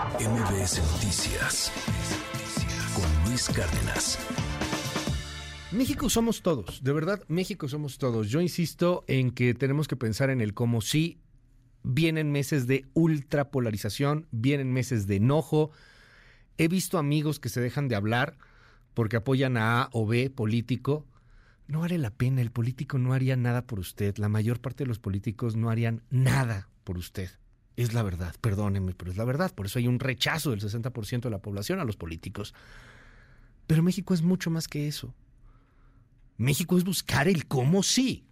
MBS Noticias con Luis Cárdenas. México somos todos, de verdad, México somos todos. Yo insisto en que tenemos que pensar en el cómo sí. Vienen meses de ultrapolarización, vienen meses de enojo. He visto amigos que se dejan de hablar porque apoyan a A o B político. No vale la pena, el político no haría nada por usted. La mayor parte de los políticos no harían nada por usted. Es la verdad, perdónenme, pero es la verdad. Por eso hay un rechazo del 60% de la población a los políticos. Pero México es mucho más que eso. México es buscar el cómo sí.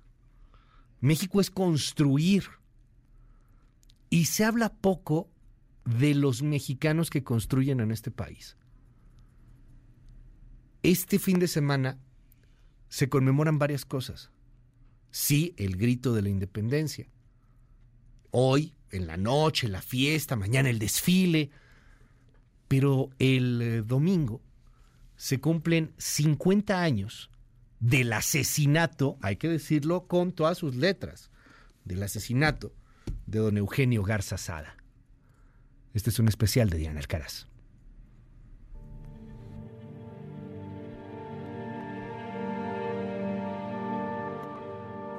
México es construir. Y se habla poco de los mexicanos que construyen en este país. Este fin de semana se conmemoran varias cosas. Sí, el grito de la independencia. Hoy, en la noche, la fiesta, mañana el desfile. Pero el eh, domingo se cumplen 50 años del asesinato, hay que decirlo con todas sus letras, del asesinato de don Eugenio Garza Sada. Este es un especial de Diana Alcaraz.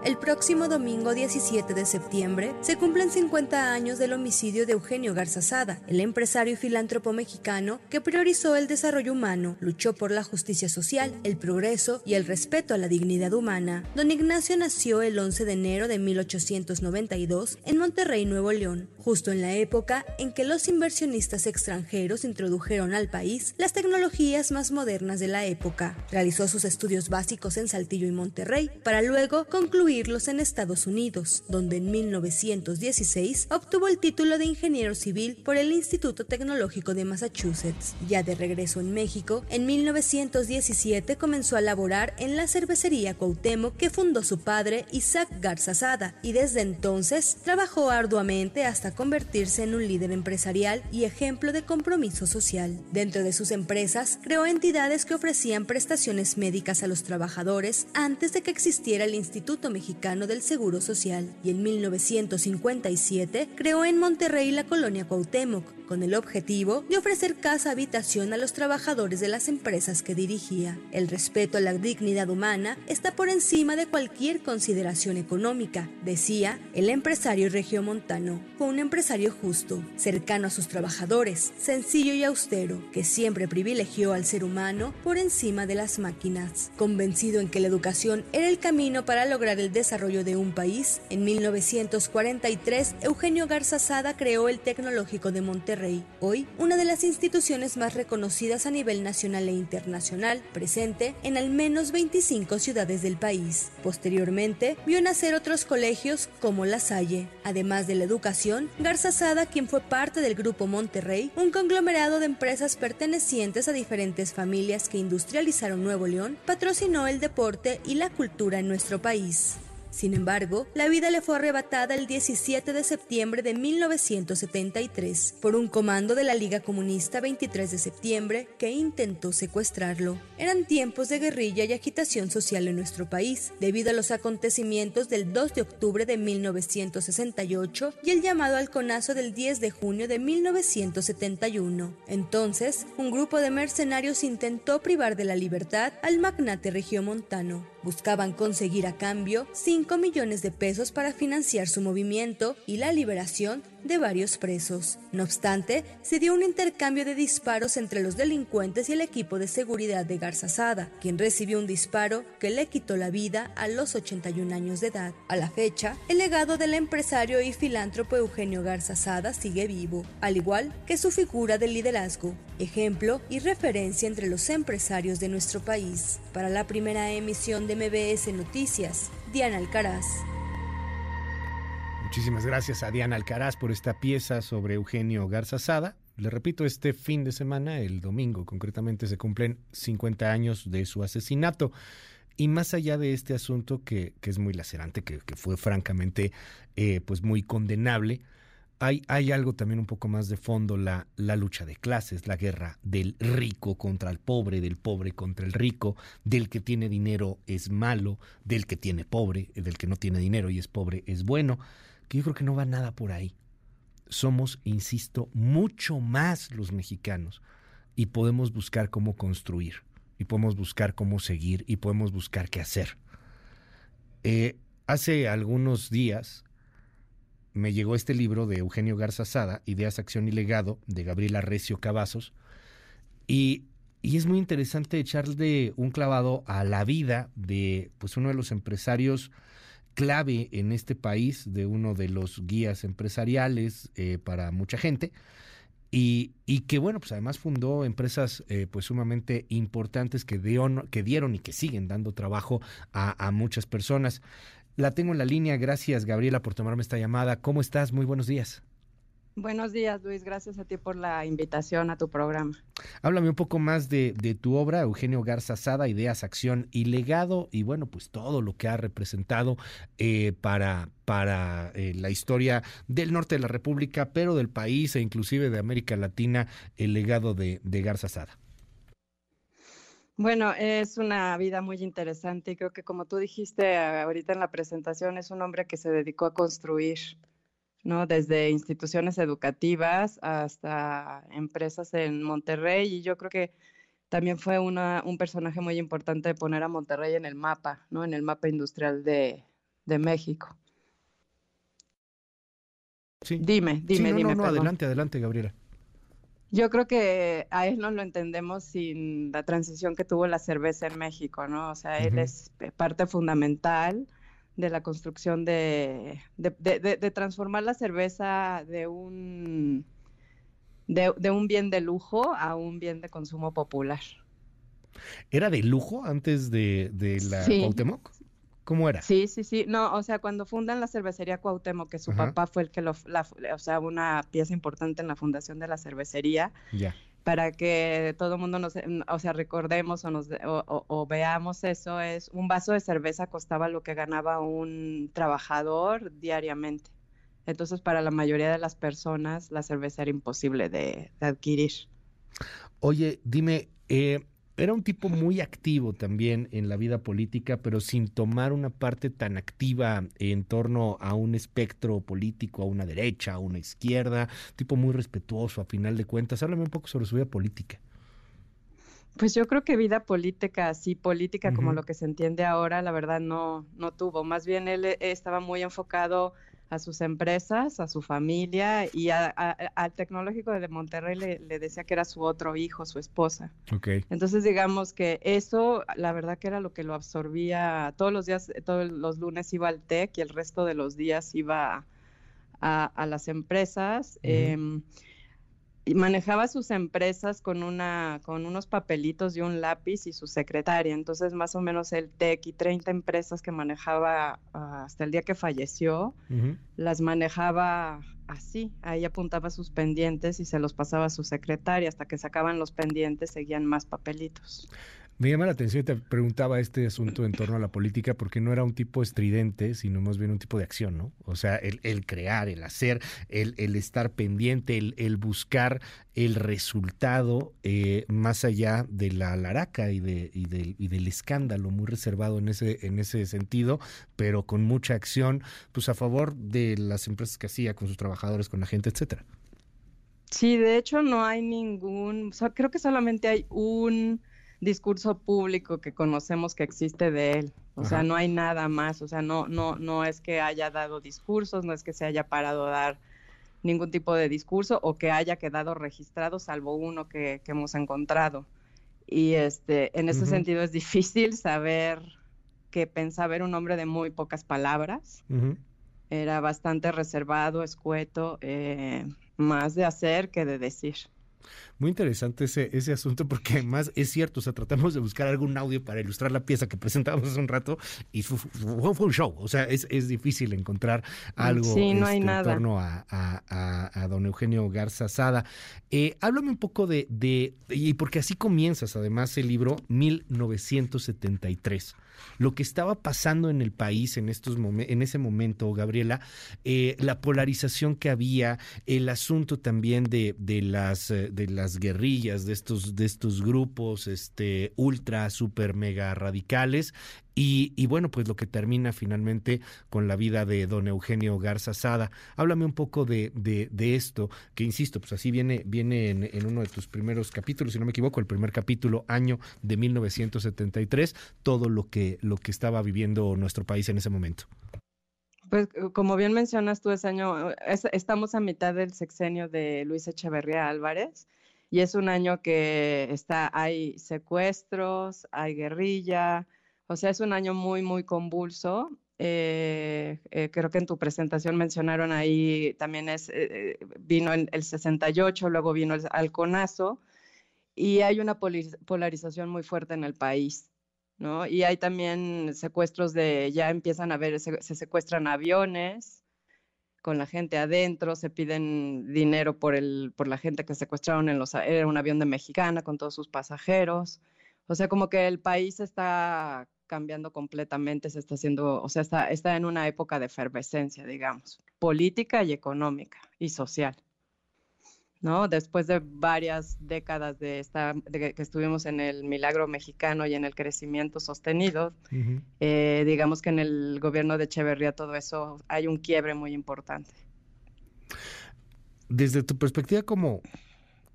El próximo domingo 17 de septiembre se cumplen 50 años del homicidio de Eugenio Garza Sada, el empresario y filántropo mexicano que priorizó el desarrollo humano, luchó por la justicia social, el progreso y el respeto a la dignidad humana. Don Ignacio nació el 11 de enero de 1892 en Monterrey, Nuevo León, justo en la época en que los inversionistas extranjeros introdujeron al país las tecnologías más modernas de la época. Realizó sus estudios básicos en Saltillo y Monterrey para luego concluir en Estados Unidos, donde en 1916 obtuvo el título de ingeniero civil por el Instituto Tecnológico de Massachusetts. Ya de regreso en México, en 1917 comenzó a laborar en la cervecería Cuauhtémoc que fundó su padre Isaac Garza Sada y desde entonces trabajó arduamente hasta convertirse en un líder empresarial y ejemplo de compromiso social. Dentro de sus empresas, creó entidades que ofrecían prestaciones médicas a los trabajadores antes de que existiera el Instituto Mexicano del Seguro Social y en 1957 creó en Monterrey la colonia Cuauhtémoc con el objetivo de ofrecer casa habitación a los trabajadores de las empresas que dirigía. El respeto a la dignidad humana está por encima de cualquier consideración económica, decía el empresario regiomontano. Fue un empresario justo, cercano a sus trabajadores, sencillo y austero, que siempre privilegió al ser humano por encima de las máquinas. Convencido en que la educación era el camino para lograr el desarrollo de un país, en 1943 Eugenio Garza Sada creó el Tecnológico de Monterrey, hoy una de las instituciones más reconocidas a nivel nacional e internacional, presente en al menos 25 ciudades del país. Posteriormente, vio nacer otros colegios como La Salle. Además de la educación, Garza Sada, quien fue parte del Grupo Monterrey, un conglomerado de empresas pertenecientes a diferentes familias que industrializaron Nuevo León, patrocinó el deporte y la cultura en nuestro país. Sin embargo, la vida le fue arrebatada el 17 de septiembre de 1973 por un comando de la Liga Comunista 23 de septiembre que intentó secuestrarlo. Eran tiempos de guerrilla y agitación social en nuestro país, debido a los acontecimientos del 2 de octubre de 1968 y el llamado al conazo del 10 de junio de 1971. Entonces, un grupo de mercenarios intentó privar de la libertad al magnate regiomontano. Buscaban conseguir a cambio 5 millones de pesos para financiar su movimiento y la liberación de varios presos. No obstante, se dio un intercambio de disparos entre los delincuentes y el equipo de seguridad de Garza Sada, quien recibió un disparo que le quitó la vida a los 81 años de edad. A la fecha, el legado del empresario y filántropo Eugenio Garza Sada sigue vivo, al igual que su figura de liderazgo, ejemplo y referencia entre los empresarios de nuestro país. Para la primera emisión de MBS Noticias, Diana Alcaraz. Muchísimas gracias a Diana Alcaraz por esta pieza sobre Eugenio Garza Sada. Le repito, este fin de semana, el domingo concretamente, se cumplen 50 años de su asesinato. Y más allá de este asunto que, que es muy lacerante, que, que fue francamente eh, pues muy condenable, hay, hay, algo también un poco más de fondo, la, la lucha de clases, la guerra del rico contra el pobre, del pobre contra el rico, del que tiene dinero es malo, del que tiene pobre, del que no tiene dinero y es pobre es bueno que yo creo que no va nada por ahí. somos, insisto, mucho más los mexicanos y podemos buscar cómo construir y podemos buscar cómo seguir y podemos buscar qué hacer. Eh, hace algunos días me llegó este libro de Eugenio Garza Sada, Ideas, Acción y Legado, de Gabriela Recio Cavazos, y, y, es muy interesante echarle un clavado a la vida de pues, uno de los empresarios clave en este país, de uno de los guías empresariales eh, para mucha gente. Y, y, que bueno, pues además fundó empresas eh, pues sumamente importantes que, dio, que dieron y que siguen dando trabajo a muchas personas. La tengo en la línea. Gracias, Gabriela, por tomarme esta llamada. ¿Cómo estás? Muy buenos días. Buenos días, Luis. Gracias a ti por la invitación a tu programa. Háblame un poco más de, de, tu obra, Eugenio Garza Sada, Ideas, Acción y Legado, y bueno, pues todo lo que ha representado eh, para, para eh, la historia del norte de la República, pero del país e inclusive de América Latina, el legado de, de Garza Sada. Bueno, es una vida muy interesante y creo que como tú dijiste ahorita en la presentación, es un hombre que se dedicó a construir ¿no? Desde instituciones educativas hasta empresas en Monterrey y yo creo que también fue una, un personaje muy importante de poner a Monterrey en el mapa, ¿no? En el mapa industrial de, de México. Sí. Dime, dime, sí, no, dime. No, no, adelante, adelante, Gabriela. Yo creo que a él no lo entendemos sin la transición que tuvo la cerveza en México, ¿no? O sea, él uh -huh. es parte fundamental de la construcción de, de, de, de, transformar la cerveza de un, de, un bien de lujo a un bien de consumo popular. ¿Era de lujo antes de, la sí. Cuauhtémoc? ¿Cómo era? Sí, sí, sí. No, o sea, cuando fundan la cervecería Cuauhtémoc, que su Ajá. papá fue el que lo, la, o sea, una pieza importante en la fundación de la cervecería. Ya para que todo el mundo nos, o sea, recordemos o, nos, o, o, o, veamos eso, es un vaso de cerveza costaba lo que ganaba un trabajador diariamente. Entonces, para la mayoría de las personas, la cerveza era imposible de, de adquirir. Oye, dime, eh, era un tipo muy activo también en la vida política, pero sin tomar una parte tan activa en torno a un espectro político, a una derecha, a una izquierda, tipo muy respetuoso a final de cuentas. Háblame un poco sobre su vida política. Pues yo creo que vida política, así política uh -huh. como lo que se entiende ahora, la verdad no, no tuvo. Más bien él estaba muy enfocado a sus empresas, a su familia y a, a, al tecnológico de Monterrey le, le, decía que era su otro hijo, su esposa. Okay. Entonces digamos que eso, la verdad que era lo que lo absorbía todos los días, todos los lunes iba al TEC y el resto de los días iba a, a las empresas. Uh -huh. eh, y manejaba sus empresas con una con unos papelitos y un lápiz y su secretaria. Entonces, más o menos el TEC y 30 empresas que manejaba uh, hasta el día que falleció, uh -huh. las manejaba así. Ahí apuntaba sus pendientes y se los pasaba a su secretaria. Hasta que sacaban los pendientes, seguían más papelitos. Me llama la atención, te preguntaba este asunto en torno a la política, porque no era un tipo estridente, sino más bien un tipo de acción, ¿no? O sea, el, crear, el hacer, el, estar pendiente, el, buscar el resultado eh, más allá de la laraca y, y, y, del escándalo, muy reservado en ese, en ese sentido, pero con mucha acción, pues a favor de las empresas que hacía, con sus trabajadores, con la gente, etcétera. Sí, de hecho no hay ningún, o sea, creo que solamente hay un discurso público que conocemos que existe de él. O Ajá. sea, no hay nada más. O sea, no, no, no es que haya dado discursos, no es que se haya parado a dar ningún tipo de discurso o que haya quedado registrado, salvo uno que, que hemos encontrado. Y este, en ese uh -huh. sentido es difícil saber que pensaba era un hombre de muy pocas palabras. Uh -huh. Era bastante reservado, escueto, eh, más de hacer que de decir. Muy interesante ese, ese asunto porque además es cierto, o sea, tratamos de buscar algún audio para ilustrar la pieza que presentábamos hace un rato y fue, un show, o sea, es, es, difícil encontrar algo sí, no este, en torno a, a, a, a, don Eugenio Garza Sada. Eh, háblame un poco de, de, y porque así comienzas además el libro 1973 lo que estaba pasando en el país en, estos en ese momento, Gabriela, eh, la polarización que había, el asunto también de, de, las, de las guerrillas, de estos, de estos grupos este, ultra, super, mega radicales. Y, bueno, pues lo que termina finalmente con la vida de don Eugenio Garza Sada. Háblame un poco de, de, esto, que insisto, pues así viene, viene en, en, uno de tus primeros capítulos, si no me equivoco, el primer capítulo, año de 1973, todo lo que, lo que estaba viviendo nuestro país en ese momento. Pues como bien mencionas tú, ese año, estamos a mitad del sexenio de Luis Echeverría Álvarez y es un año que está, hay secuestros, hay guerrilla, o sea, es un año muy, muy convulso. Eh, eh, creo que en tu presentación mencionaron ahí también es, eh, vino el, el, 68, luego vino el halconazo y hay una polarización muy fuerte en el país. ¿No? Y hay también secuestros de, ya empiezan a ver, se, secuestran aviones con la gente adentro, se piden dinero por, el, por la gente que secuestraron en los, era un avión de Mexicana con todos sus pasajeros. O sea, como que el país está cambiando completamente, se está haciendo, o sea, está, está en una época de efervescencia, digamos, política y económica y social. ¿No? Después de varias décadas de, esta, de que estuvimos en el milagro mexicano y en el crecimiento sostenido, eh, digamos que en el gobierno de Echeverría todo eso hay un quiebre muy importante. Desde tu perspectiva como,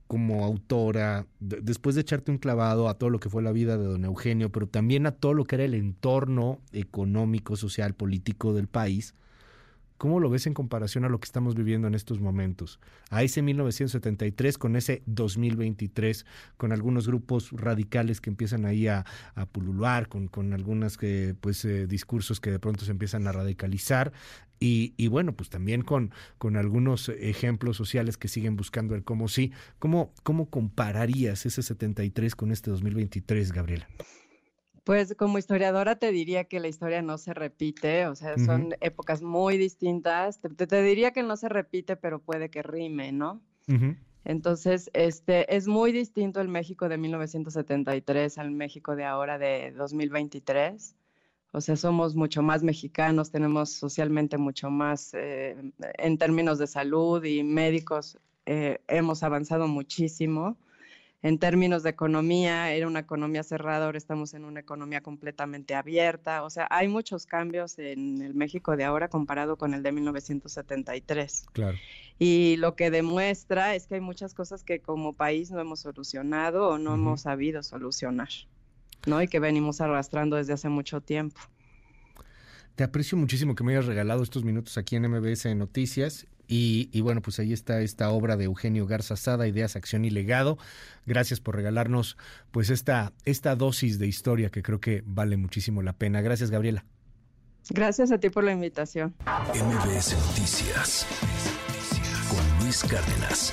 como autora, después de echarte un clavado a todo lo que fue la vida de don Eugenio, pero también a todo lo que era el entorno económico, social, político del país, ¿Cómo lo ves en comparación a lo que estamos viviendo en estos momentos? A ese 1973 con ese 2023, con algunos grupos radicales que empiezan ahí a, pulular, con, con algunos pues, eh, discursos que de pronto se empiezan a radicalizar. Y, bueno, pues también con, con algunos ejemplos sociales que siguen buscando el cómo sí. ¿Cómo, ¿Cómo compararías ese 73 con este 2023, Gabriela? Pues como historiadora te diría que la historia no se repite, o sea, son épocas muy distintas. Te, diría que no se repite, pero puede que rime, ¿no? Entonces, este, es muy distinto el México de 1973 al México de ahora de 2023. O sea, somos mucho más mexicanos, tenemos socialmente mucho más, eh, en términos de salud y médicos, eh, hemos avanzado muchísimo en términos de economía, era una economía cerrada, ahora estamos en una economía completamente abierta. O sea, hay muchos cambios en el México de ahora comparado con el de 1973. Claro. Y lo que demuestra es que hay muchas cosas que como país no hemos solucionado o no hemos sabido solucionar, ¿no? Y que venimos arrastrando desde hace mucho tiempo. Te aprecio muchísimo que me hayas regalado estos minutos aquí en MBS Noticias y, bueno, pues ahí está esta obra de Eugenio Garza Sada, Ideas, Acción y Legado. Gracias por regalarnos pues esta, esta dosis de historia que creo que vale muchísimo la pena. Gracias, Gabriela. Gracias a ti por la invitación. MBS Noticias con Luis Cárdenas.